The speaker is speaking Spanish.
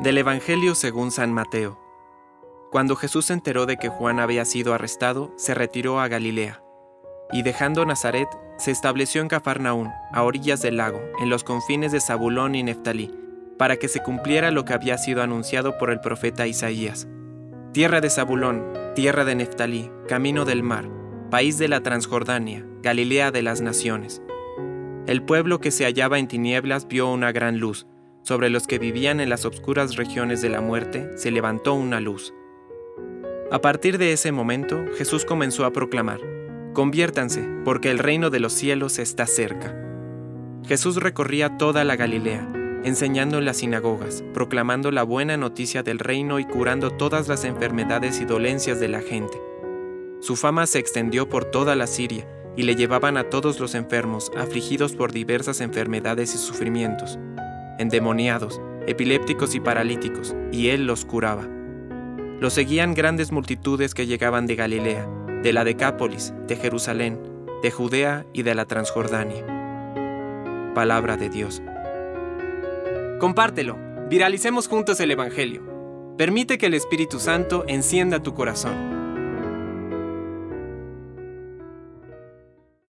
Del Evangelio según San Mateo. Cuando Jesús se enteró de que Juan había sido arrestado, se retiró a Galilea. Y dejando Nazaret, se estableció en Cafarnaún, a orillas del lago, en los confines de Zabulón y Neftalí, para que se cumpliera lo que había sido anunciado por el profeta Isaías. Tierra de Zabulón, tierra de Neftalí, camino del mar, país de la Transjordania, Galilea de las naciones. El pueblo que se hallaba en tinieblas vio una gran luz, sobre los que vivían en las obscuras regiones de la muerte se levantó una luz. A partir de ese momento, Jesús comenzó a proclamar, Conviértanse, porque el reino de los cielos está cerca. Jesús recorría toda la Galilea, enseñando en las sinagogas, proclamando la buena noticia del reino y curando todas las enfermedades y dolencias de la gente. Su fama se extendió por toda la Siria, y le llevaban a todos los enfermos, afligidos por diversas enfermedades y sufrimientos, endemoniados, epilépticos y paralíticos, y él los curaba. Lo seguían grandes multitudes que llegaban de Galilea, de la Decápolis, de Jerusalén, de Judea y de la Transjordania. Palabra de Dios. Compártelo, viralicemos juntos el Evangelio. Permite que el Espíritu Santo encienda tu corazón.